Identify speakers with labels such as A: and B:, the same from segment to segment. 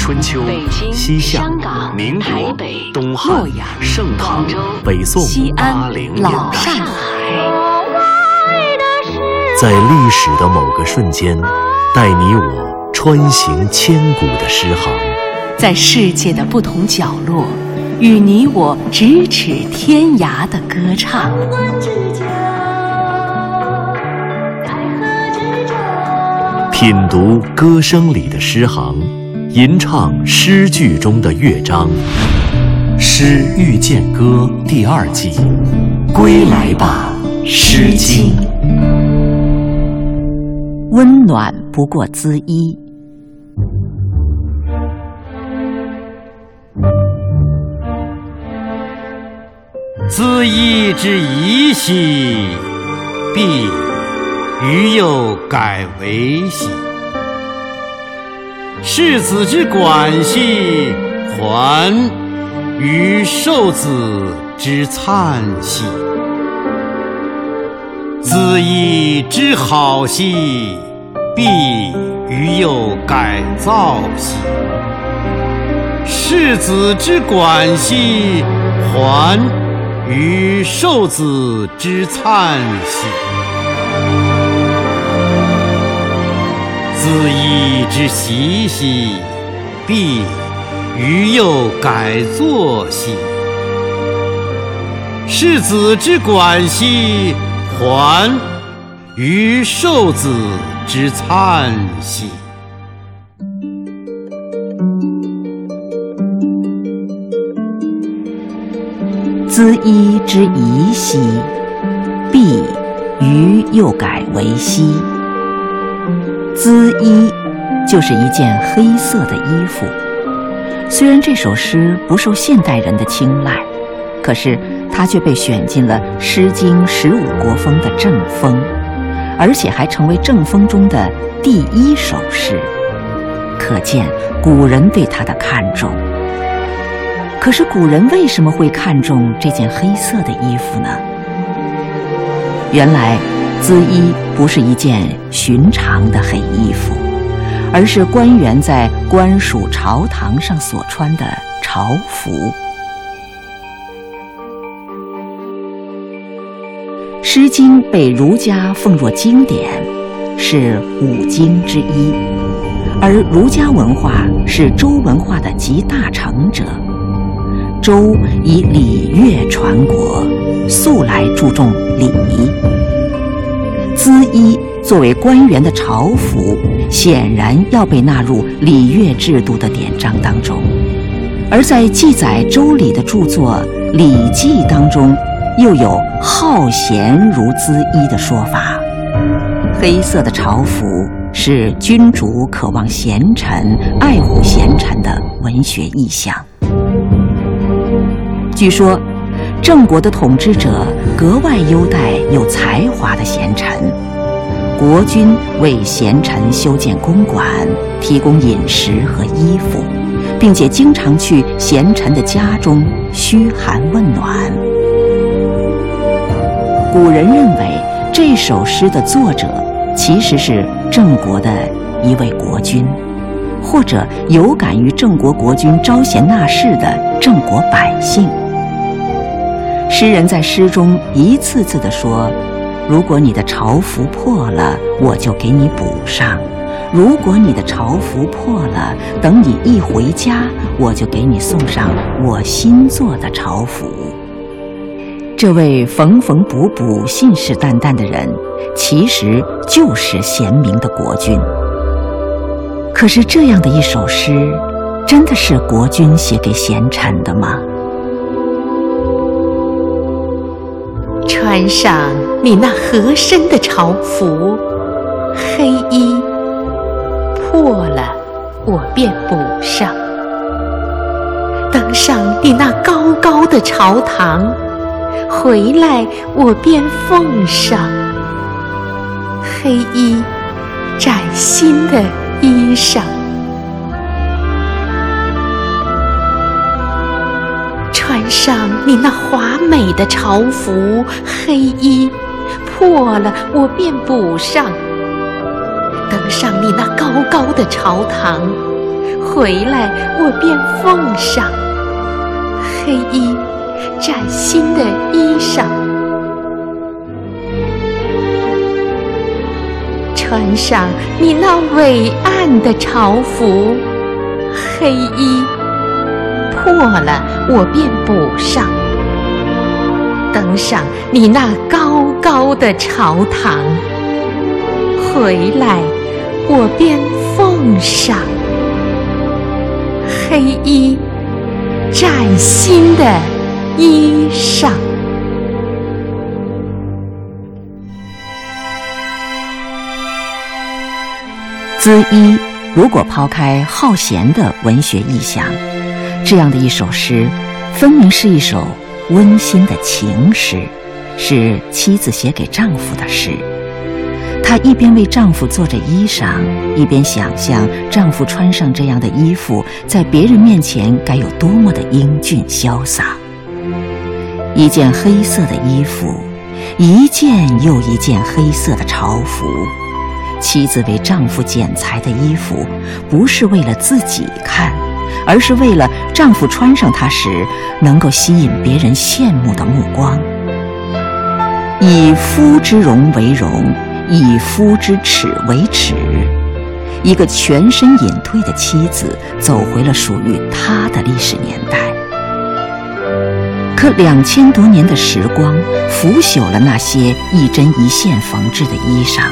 A: 春秋、西夏、民国、东汉、盛唐、北宋、八零年代，在历史的某个瞬间，带你我穿行千古的诗行；
B: 在世界的不同角落，与你我咫尺天涯的歌唱。
A: 品读歌声里的诗行，吟唱诗句中的乐章，《诗遇见歌》第二季，归来吧，《诗经》。
C: 温暖不过滋衣，
D: 滋衣之宜兮，必。于又改为兮，世子之管兮，还于受子之粲兮。子衣之好兮，必于又改造兮。世子之管兮，还于受子之粲兮。恣衣之习兮，必余又改作兮。世子之管兮，还于受子之粲兮。
C: 恣衣之宜兮，必于又改为兮。姿衣就是一件黑色的衣服。虽然这首诗不受现代人的青睐，可是它却被选进了《诗经》十五国风的正风，而且还成为正风中的第一首诗。可见古人对它的看重。可是古人为什么会看重这件黑色的衣服呢？原来。恣衣不是一件寻常的黑衣服，而是官员在官署朝堂上所穿的朝服。《诗经》被儒家奉若经典，是五经之一，而儒家文化是周文化的集大成者。周以礼乐传国，素来注重礼仪。恣衣作为官员的朝服，显然要被纳入礼乐制度的典章当中。而在记载周礼的著作《礼记》当中，又有“好贤如恣衣”的说法。黑色的朝服是君主渴望贤臣、爱护贤臣的文学意象。据说。郑国的统治者格外优待有才华的贤臣，国君为贤臣修建公馆，提供饮食和衣服，并且经常去贤臣的家中嘘寒问暖。古人认为这首诗的作者其实是郑国的一位国君，或者有感于郑国国君招贤纳士的郑国百姓。诗人在诗中一次次地说：“如果你的朝服破了，我就给你补上；如果你的朝服破了，等你一回家，我就给你送上我新做的朝服。”这位缝缝补补、信誓旦旦的人，其实就是贤明的国君。可是，这样的一首诗，真的是国君写给贤臣的吗？
E: 穿上你那合身的朝服，黑衣破了，我便补上；登上你那高高的朝堂，回来我便奉上黑衣崭新的衣裳。穿上你那华美的朝服，黑衣破了我便补上；登上你那高高的朝堂，回来，我便奉上。黑衣崭新的衣裳，穿上你那伟岸的朝服，黑衣破了，我便补上，登上你那高高的朝堂，回来，我便奉上。黑衣崭新的衣裳。
C: 滋衣，如果抛开好闲的文学意象，这样的一首诗，分明是一首温馨的情诗，是妻子写给丈夫的诗。她一边为丈夫做着衣裳，一边想象丈夫穿上这样的衣服，在别人面前该有多么的英俊潇洒。一件黑色的衣服，一件又一件黑色的朝服。妻子为丈夫剪裁的衣服，不是为了自己看，而是为了丈夫穿上它时能够吸引别人羡慕的目光。以夫之容为容。以夫之耻为耻，一个全身隐退的妻子走回了属于她的历史年代。可两千多年的时光腐朽了那些一针一线缝制的衣裳，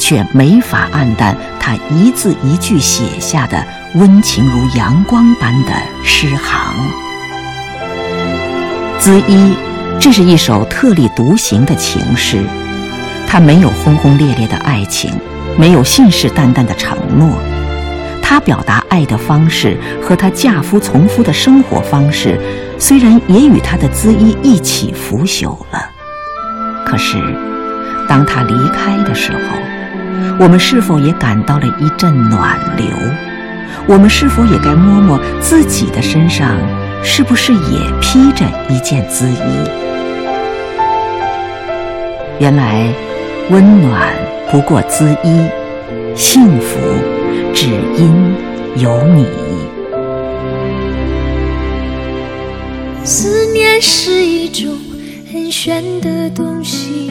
C: 却没法暗淡她一字一句写下的温情如阳光般的诗行。滋衣，这是一首特立独行的情诗。他没有轰轰烈烈的爱情，没有信誓旦旦的承诺。他表达爱的方式和他嫁夫从夫的生活方式，虽然也与他的姿衣一起腐朽了。可是，当他离开的时候，我们是否也感到了一阵暖流？我们是否也该摸摸自己的身上，是不是也披着一件姿衣？原来。温暖不过滋衣，幸福只因有你。
F: 思念是一种很玄的东西，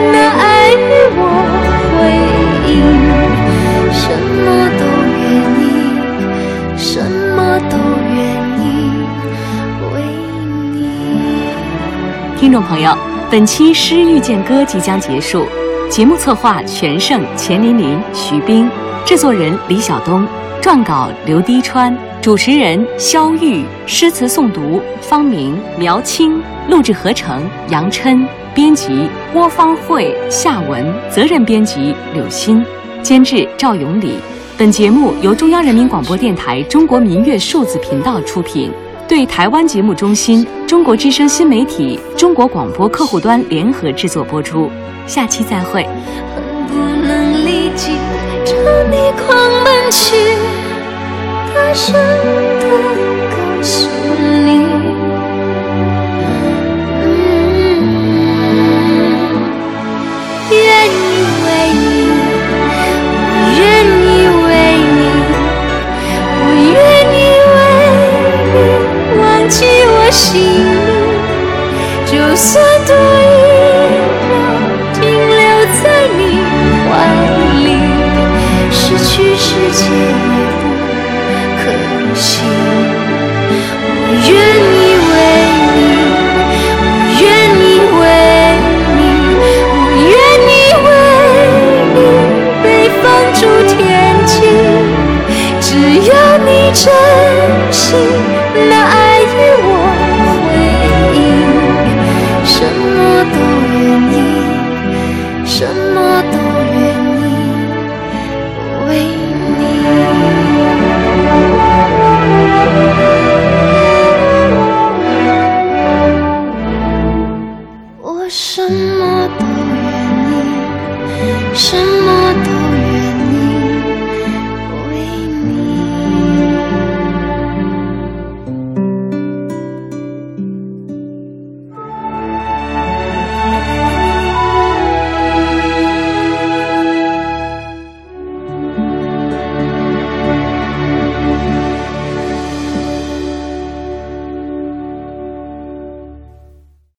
F: 那爱与我回应，什么都愿意，什么都愿意为你
B: 听众朋友，本期《诗遇见歌》即将结束。节目策划：全胜、钱琳琳、徐冰；制作人：李晓东；撰稿：刘滴川；主持人：肖玉；诗词诵读：方明、苗青；录制合成：杨琛；编辑：郭芳慧、夏文；责任编辑：柳鑫；监制：赵永礼。本节目由中央人民广播电台中国民乐数字频道出品。对台湾节目中心、中国之声新媒体、中国广播客户端联合制作播出，下期再会。
F: 恨不能立即朝你狂奔去，大声的告诉